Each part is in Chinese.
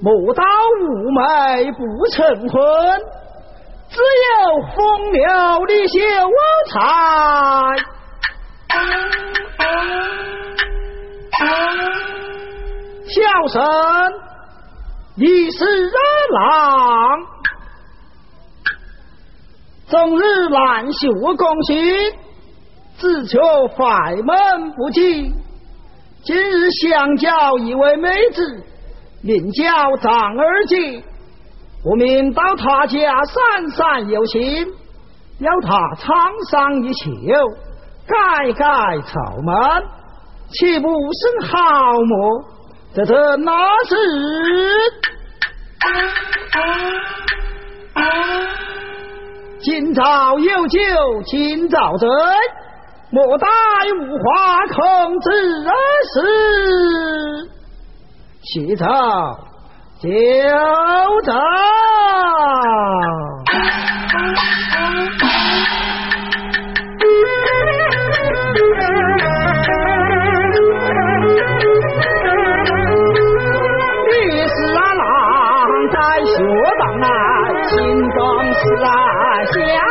莫道妩媚不成婚，只有风流的秀才。小生你是郎，终日难修功行，只求快门不济。今日相交一位妹子。名叫张二姐，我命到他家散散友情，要他沧桑一秋，改改朝门，岂不生好么？这这那是？今朝有酒今朝醉，莫待无花空之时。起草，就走。律师啊，郎在学堂啊，心中是啊想。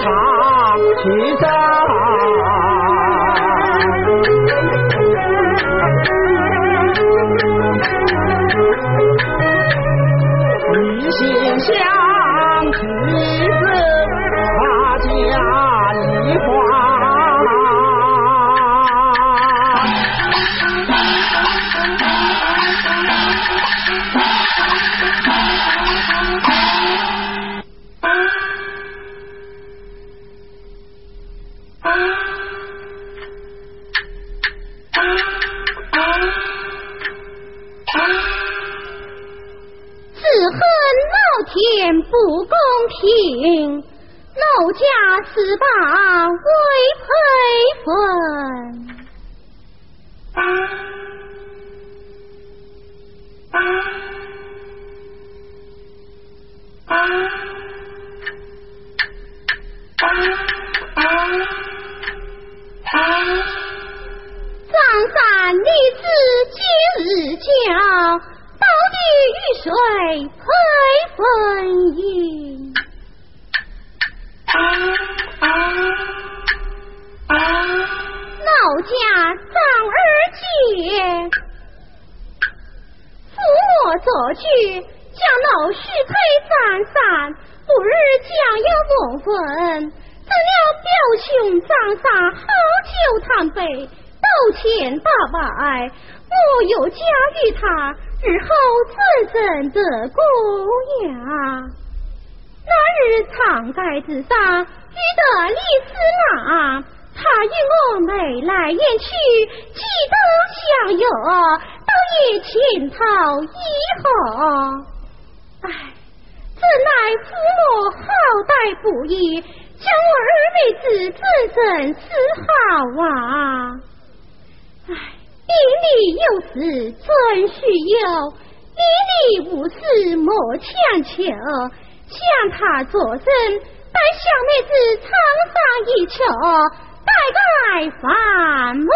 长起在一心想起子大家一花水配风衣，老家张二姐，扶我作主，将老婿配张三，不日将要完婚。怎料表兄张三好酒贪杯，斗钱打牌，我又嫁与他。日后自怎得供养。那日长街之上遇得李四郎，他与我眉来眼去，几度相约，倒也情投意合。唉，怎奈父母好歹不易，将我二妹子自怎思好啊？唉，地里有事尊需要，你里无事莫强求。向他作证，待小妹子唱上一曲，拜拜房门。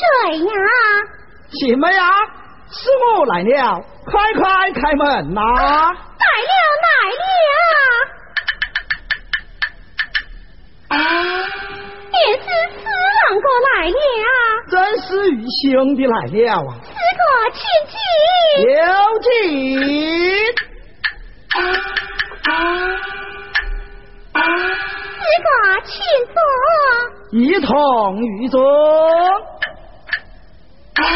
谁呀？喜妹啊，是我来了，快快开门呐！来了来了！也是四郎哥来了，真是与兄弟来了啊！四哥请进，有请。四哥请坐，一同御座。四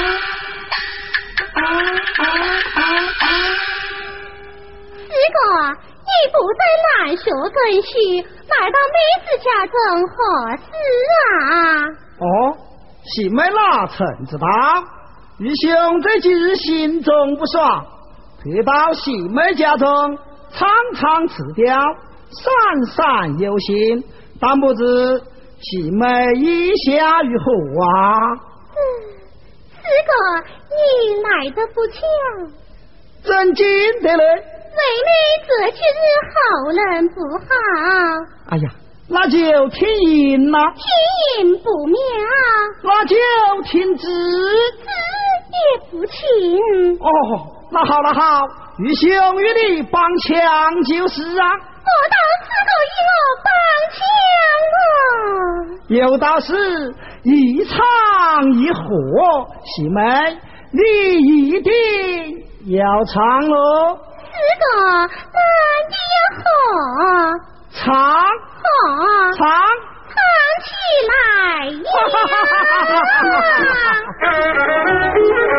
哥，你不在兰学根须，来到妹子家正合适啊！哦，喜妹哪曾知道？愚兄这几日心中不爽，特到喜妹家中唱唱词调，散散忧心。但不知喜妹意下如何啊？嗯，四哥，你来的不巧，真进得嘞。妹妹这几日好人不好，哎呀，那就听音啦。听音不妙，那就听旨。旨也不轻。哦，那好，那好，于兄与你帮腔就是啊。我到四个与我帮腔啊，有道是一唱一和，喜妹你一定要唱哦。四个，那你要和唱和唱唱起呀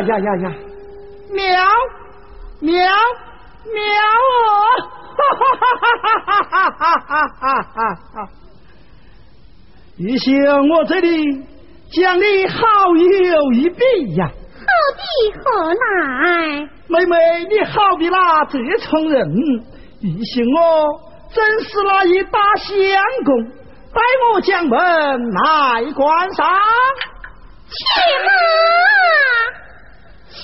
呀呀呀呀！喵喵喵哦！哈哈哈哈哈哈哈哈哈哈！玉兄，我这里将你好友一笔呀！的何来？妹妹，你好比那这重人，疑心我真是那一打相公，待我将门来关上。且慢，小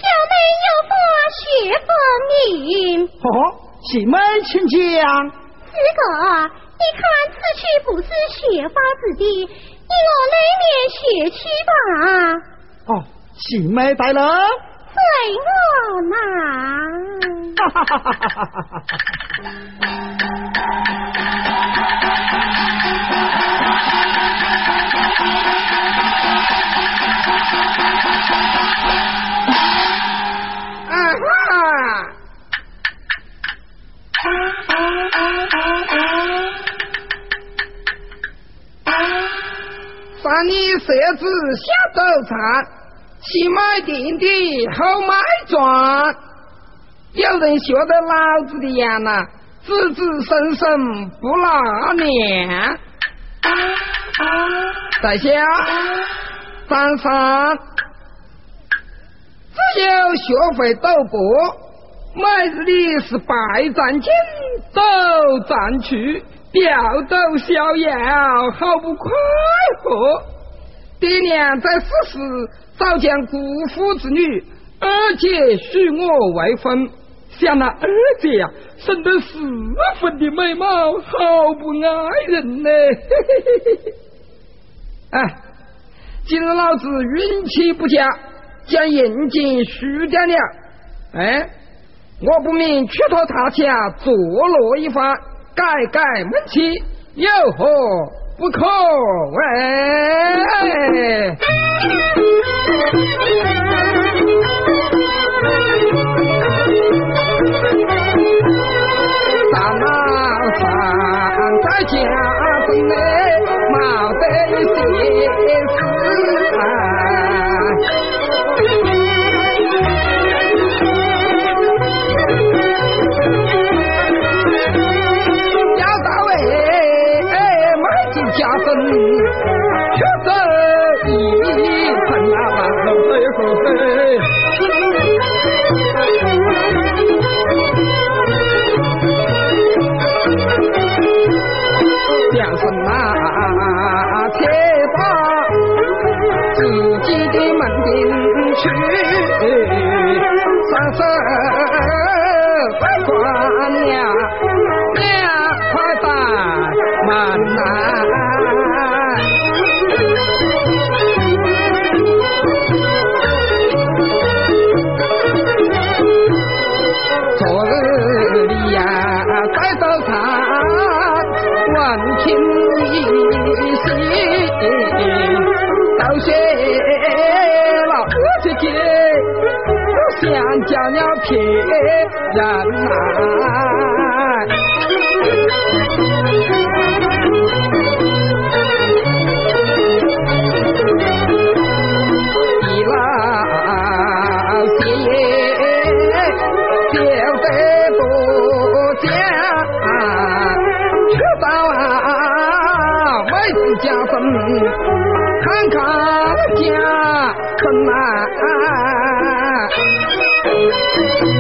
妹有话学分明。哦，姐妹请讲。四哥，你看此去不是学法之地，你我内面学去吧。哦，姐妹带了。随我来。哈哈哈哈哈三里设置下早餐。先买定的，后买砖。有人学得老子的样呐，子子孙孙不纳粮。在下张三，只有学会赌博，每日里是败战进，斗战去，吊斗逍遥，好不快活。爹娘在世时。早将姑父之女二姐许我为婚，想那二姐呀，生得十分的美貌，好不爱人呢。哎，今日老子运气不佳，将银金输掉了。哎，我不免去托他家坐落一番，改改门气，有何不可？喂。大老三在家中内要骗人来，一老些就得不讲，吃到啊妹子家分，看看家 Thank you.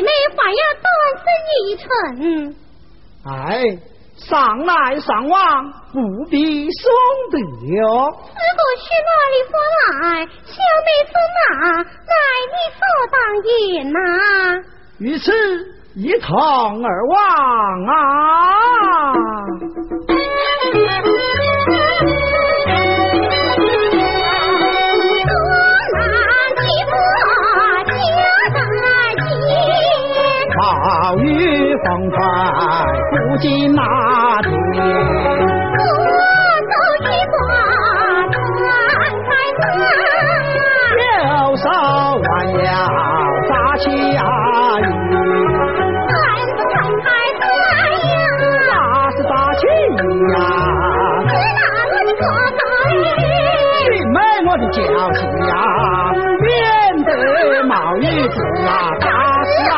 妹妹还要单身一程，哎，上来上往，不必双得哟。师傅去哪里发财？小妹在哪？来，你何当也啊？于是，一通而亡啊！不进那天。我走一挂船开船，右手弯腰扎起呀鱼。船开船呀，那是扎起呀。是那我的哥哥，妹妹我的娇妻呀，免得冒雨子啊。大大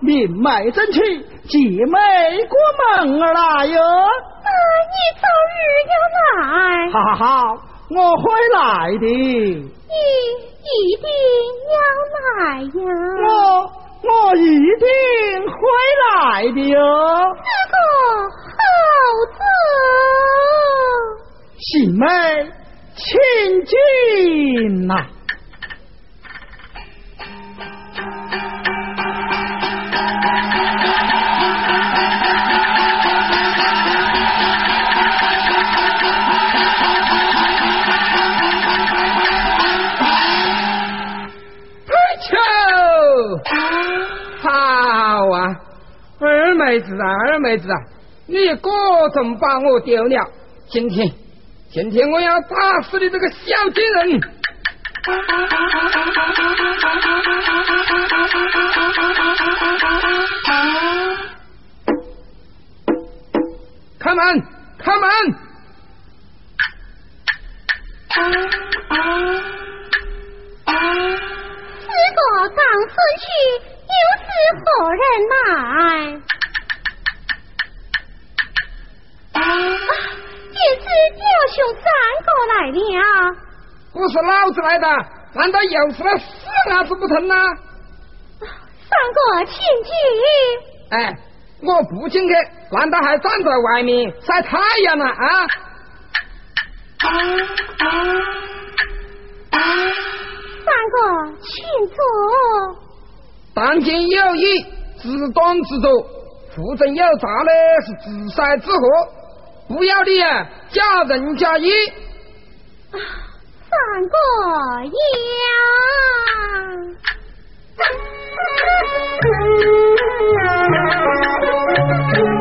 明媒正气，姐妹过门儿来哟。那你早日要来。好好好，我会来的。你一定要来呀。我我一定会来的哟。这个好子。喜妹，请进呐。啊，二妹子啊，二妹子啊，你果真把我丢了！今天，今天我要打死你这个小贱人！开门，开门！四个刚死去，又是何人来？这次雕兄三个来了，不是老子来的，难道又是那死伢子不成呐？三个请进。哎，我不进去，难道还站在外面晒太阳呢啊？三个请坐。当今有意自端自作，腹中有诈呢，是自塞自祸。不要你啊，假仁假义。三个为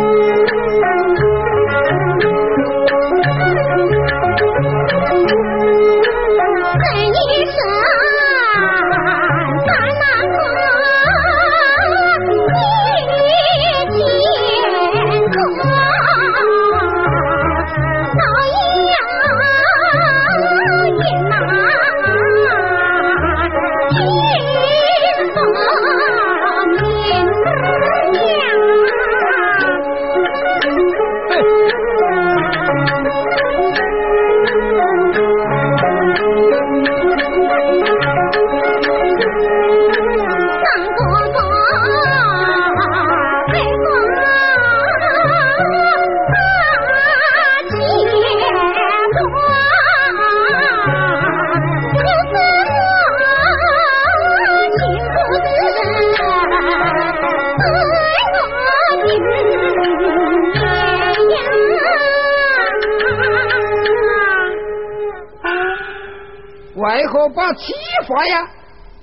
何把气发呀？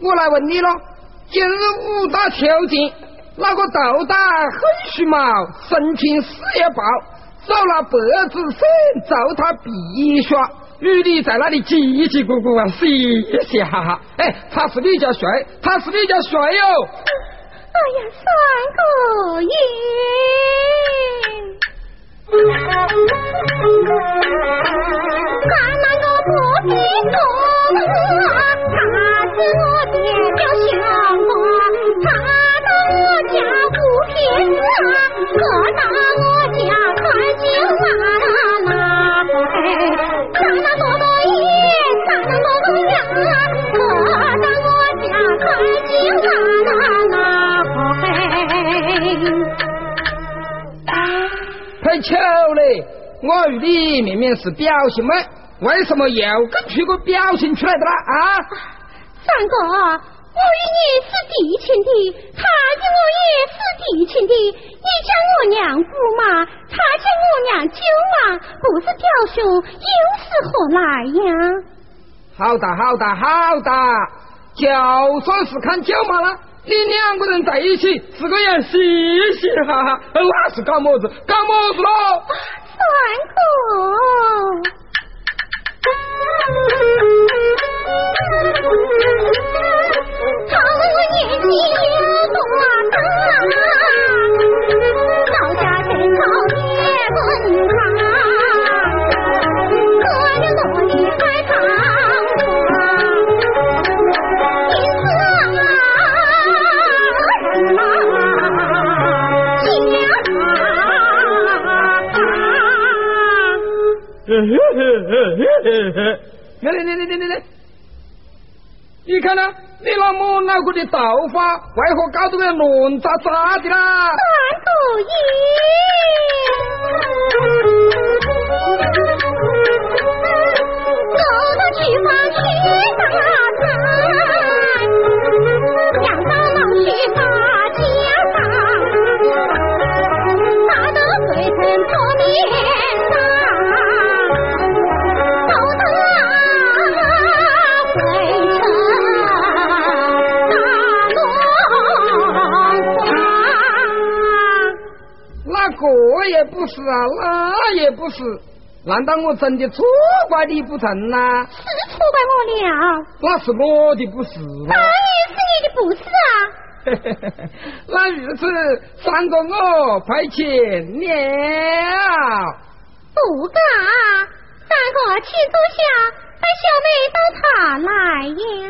我来问你了，今日武大求见，那个斗胆很虚毛，神情事业报，走了白子孙奏他必刷，女的在那里叽叽咕咕啊，嘻嘻哈哈。哎，他是你家帅，他是你家帅哟。哎呀，三个爷。啊，我家看酒啊啦，他那多多爷，他那多多娘，可到我家看酒啊啦嘿，太巧嘞！我与你明明是表兄妹，为什么又跟出个表情出来的啦？啊，三哥，我与你是弟亲的，他与我也是弟亲的。你将我娘姑妈，他将我娘舅妈，不是表兄又是何来呀？好大好大好大！就算是看舅妈了，你两个人在一起，是个人嘻嘻哈哈，那是搞么子？搞么子喽？三哥，好我年纪有多大？到家前朝也问他，来来来来来来，你看呢？你那么脑壳的头发，为何搞得个乱糟糟的啦？三个爷，走到厨房去吧不是啊，那也不是，难道我真的错怪你不成呐？是错怪我了。那是我的不是。当然是你的不是啊。那如此，三个我派遣了。不敢，三个请坐下，带小妹到茶来呀。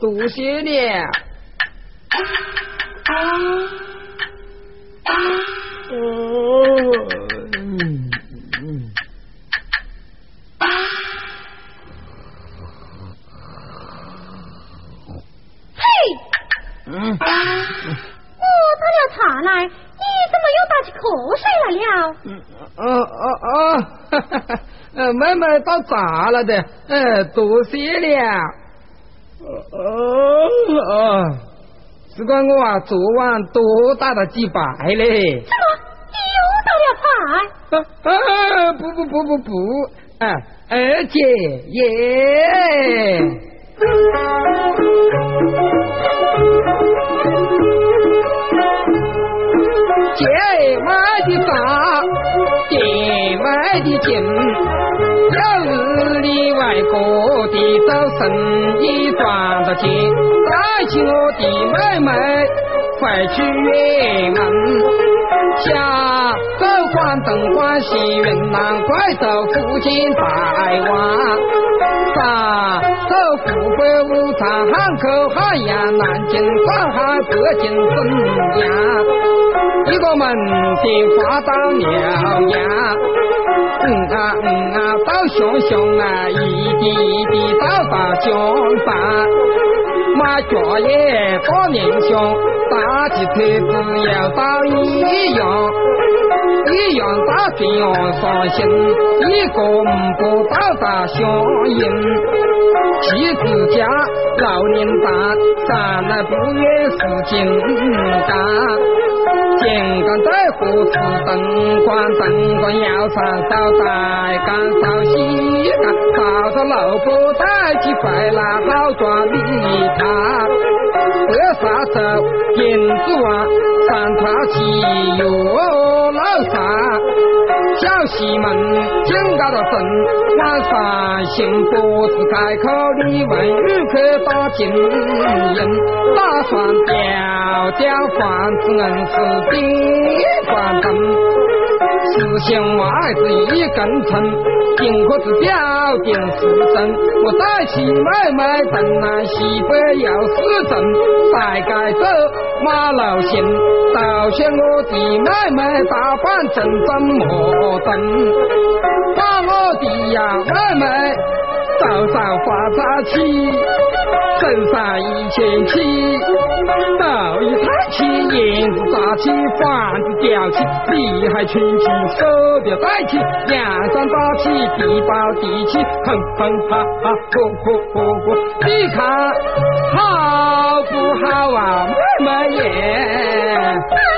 多谢了。哦，嗯嗯，嘿，嗯，我倒了茶来，你怎么又打起瞌睡来了？哦哦哦，哈哈，妹妹倒茶了的，呃，多谢了。哦哦。只怪我啊，昨晚多打了几败嘞。什么？啊啊！不不不不不，啊，二姐耶！姐买的房，姐买的金，有日里外国的做生意赚到钱。带起我的妹妹快去远门，下走广东、广西、云南、贵州、福建、台湾，上走湖北、武昌、汉口、汉阳、南京、上海、北京、沈阳，一个门的花到辽阳，嗯啊嗯啊到熊熊啊，一滴一滴到达江山。家也大年香，大的车子要到一样，一样大这样伤心，一个五步到达相迎，妻子家老人大，站了不远是金家，金刚在火子灯光，灯光要上烧在干烧西岗，靠着萝卜带起回来好抓米汤。白沙洲银子旺，三套起哟老三，小西门金高大镇，晚上行脖子开口你问旅客打金银，打算吊吊房子硬是顶房灯，四线外子一根针，顶壳子吊顶是针，我带起妹妹东南西北又是针，大街走马路行，倒像我的妹妹打扮真真摩登，把我的呀妹妹早上发扎起。身上一千七，斗一抬起，银子扎起，房子吊起，厉害群起，手表带起，梁上打起，地包地起，哼哼哈哈，嚯嚯嚯嚯，你看好不好啊，妹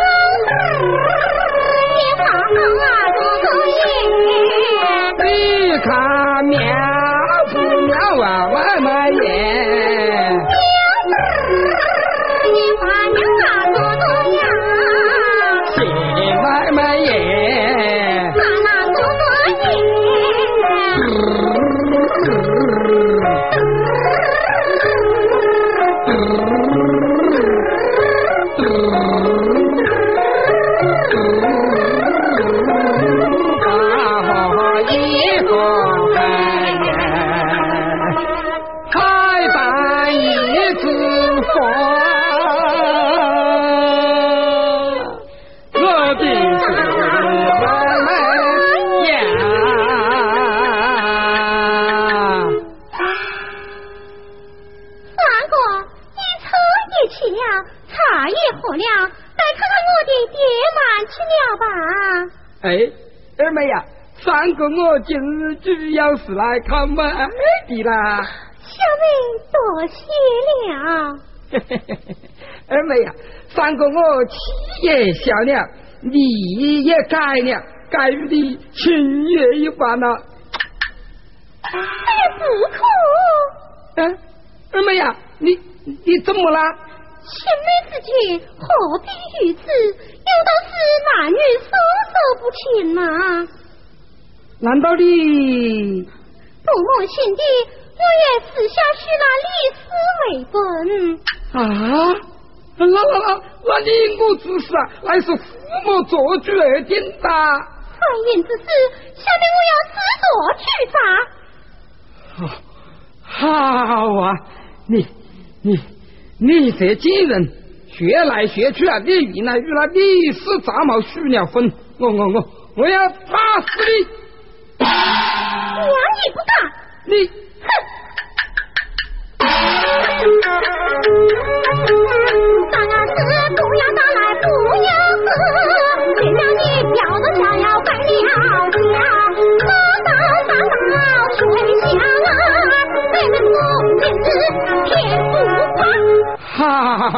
茶也喝了，再看看我的爹妈去了吧。哎，二妹呀，三哥我今日主要是来看妹的啦。小妹多谢了。二妹呀，三哥我气也消了，你也改了，该与你情也一番了。哎，不可，嗯，二妹呀，你你怎么了？青梅之情何必如此？有道是男女授受不亲呐、难道你不母亲的，我也私下许那李斯为本。啊？那那那那你我之事啊，乃是父母做主而定的。婚姻之事，下面我要自作取法。好啊，你你你这几人学来学去啊，你原来与那李氏杂毛许了婚，我我我我要打死你！娘也不打，你三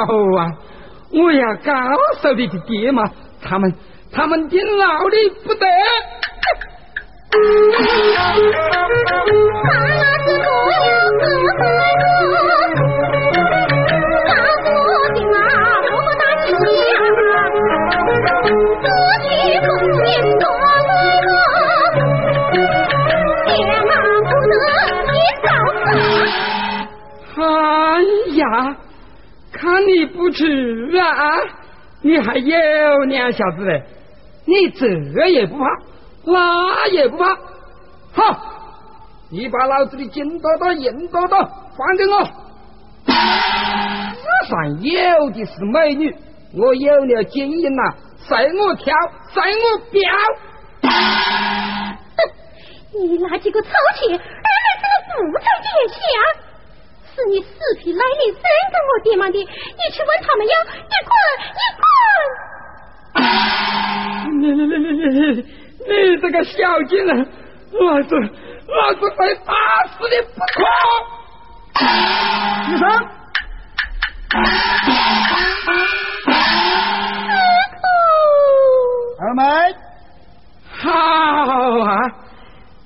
好啊！我要告诉你的爹妈，他们他们定饶你不得。三啊四不要喝喝告诉我的啊，不得。哎呀，看你不去啊啊，你还有两下子嘞，你这也不怕，那也不怕，好，你把老子的金多多、银多多还给我。世上有的是美女，我有了金银呐、随我挑，随我标。你那几个臭气，二妹怎么不在殿下？是你死皮赖脸真跟我爹妈的，你去问他们要，你滚，你滚！你你你你你你这个小贱人，老子老子非打死你不可！医生，二二妹，好啊！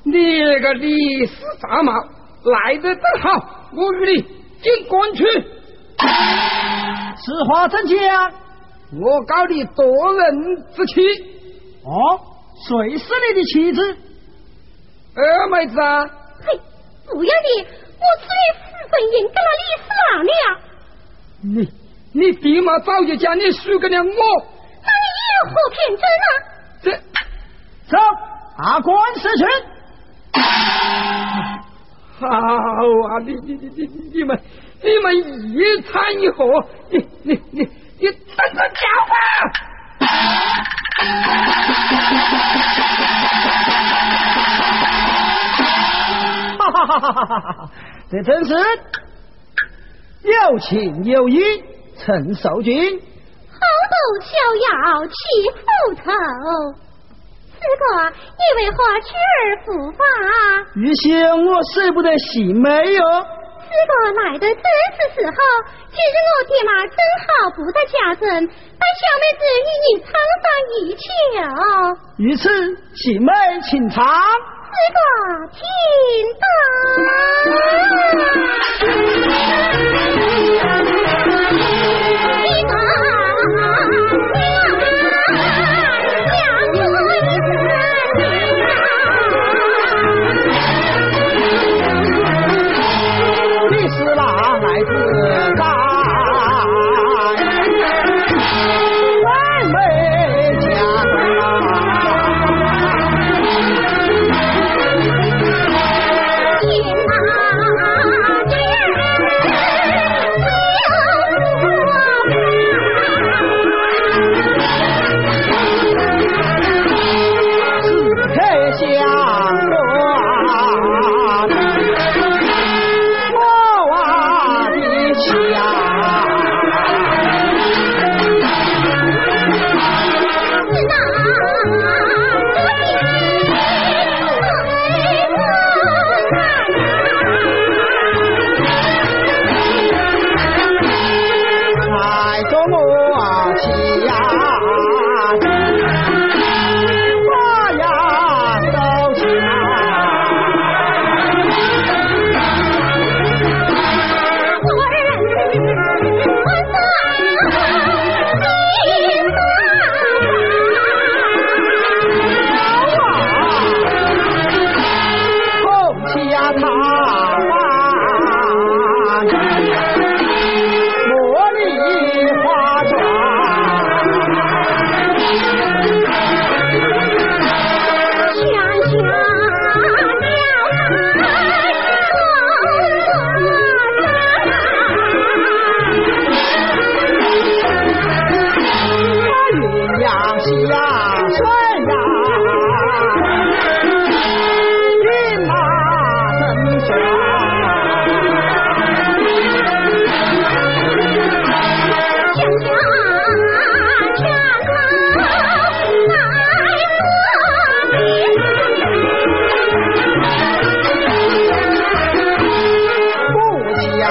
你那个李氏杂毛来得正好，我与你进关去。此话怎讲？我告你夺人之妻。哦，谁是你的妻子？二妹子啊！嘿，不要你，我此女私分银给了李四郎了。你你爹妈早就将你许给了我，那你有何凭证啊？这走，打官司去。好啊！你你你你你们你们一餐一和，你你你你等着瞧吧！哈哈哈哈哈哈！这真是有情有义，陈守军，好斗逍遥骑虎头，此个以为何去而复返？玉兄，我舍不得喜妹哟。此个来的正是时候，今日我爹妈正好不在家中，带小妹子与你畅谈一切。于此，喜妹请长。这个听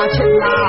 钱呐